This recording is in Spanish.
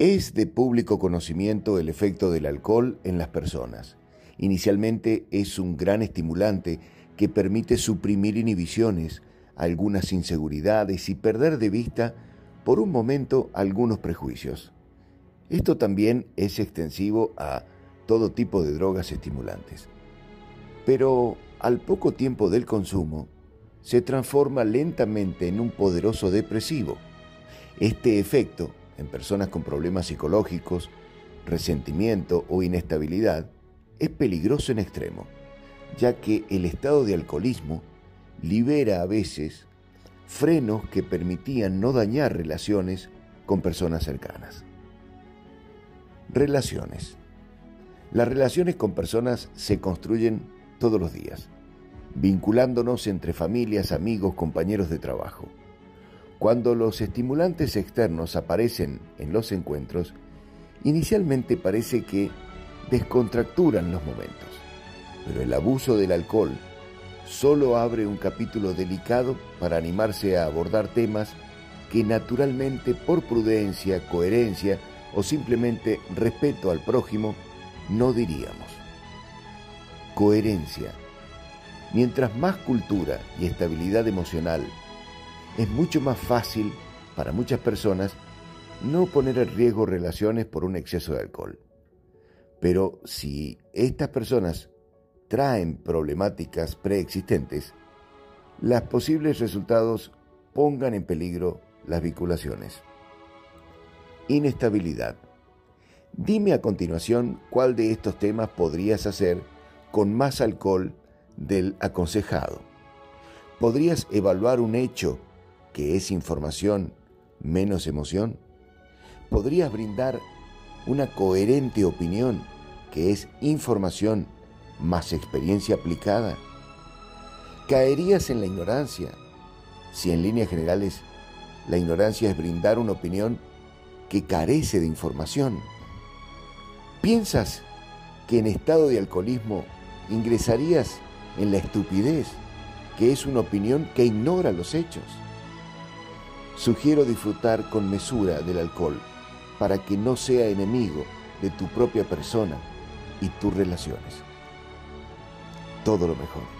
Es de público conocimiento el efecto del alcohol en las personas. Inicialmente es un gran estimulante que permite suprimir inhibiciones, algunas inseguridades y perder de vista por un momento algunos prejuicios. Esto también es extensivo a todo tipo de drogas estimulantes. Pero al poco tiempo del consumo, se transforma lentamente en un poderoso depresivo. Este efecto en personas con problemas psicológicos, resentimiento o inestabilidad, es peligroso en extremo, ya que el estado de alcoholismo libera a veces frenos que permitían no dañar relaciones con personas cercanas. Relaciones. Las relaciones con personas se construyen todos los días, vinculándonos entre familias, amigos, compañeros de trabajo. Cuando los estimulantes externos aparecen en los encuentros, inicialmente parece que descontracturan los momentos, pero el abuso del alcohol solo abre un capítulo delicado para animarse a abordar temas que naturalmente por prudencia, coherencia o simplemente respeto al prójimo no diríamos. Coherencia. Mientras más cultura y estabilidad emocional es mucho más fácil para muchas personas no poner en riesgo relaciones por un exceso de alcohol. Pero si estas personas traen problemáticas preexistentes, los posibles resultados pongan en peligro las vinculaciones. Inestabilidad. Dime a continuación cuál de estos temas podrías hacer con más alcohol del aconsejado. ¿Podrías evaluar un hecho que es información menos emoción? ¿Podrías brindar una coherente opinión que es información más experiencia aplicada? ¿Caerías en la ignorancia si en líneas generales la ignorancia es brindar una opinión que carece de información? ¿Piensas que en estado de alcoholismo ingresarías en la estupidez, que es una opinión que ignora los hechos? Sugiero disfrutar con mesura del alcohol para que no sea enemigo de tu propia persona y tus relaciones. Todo lo mejor.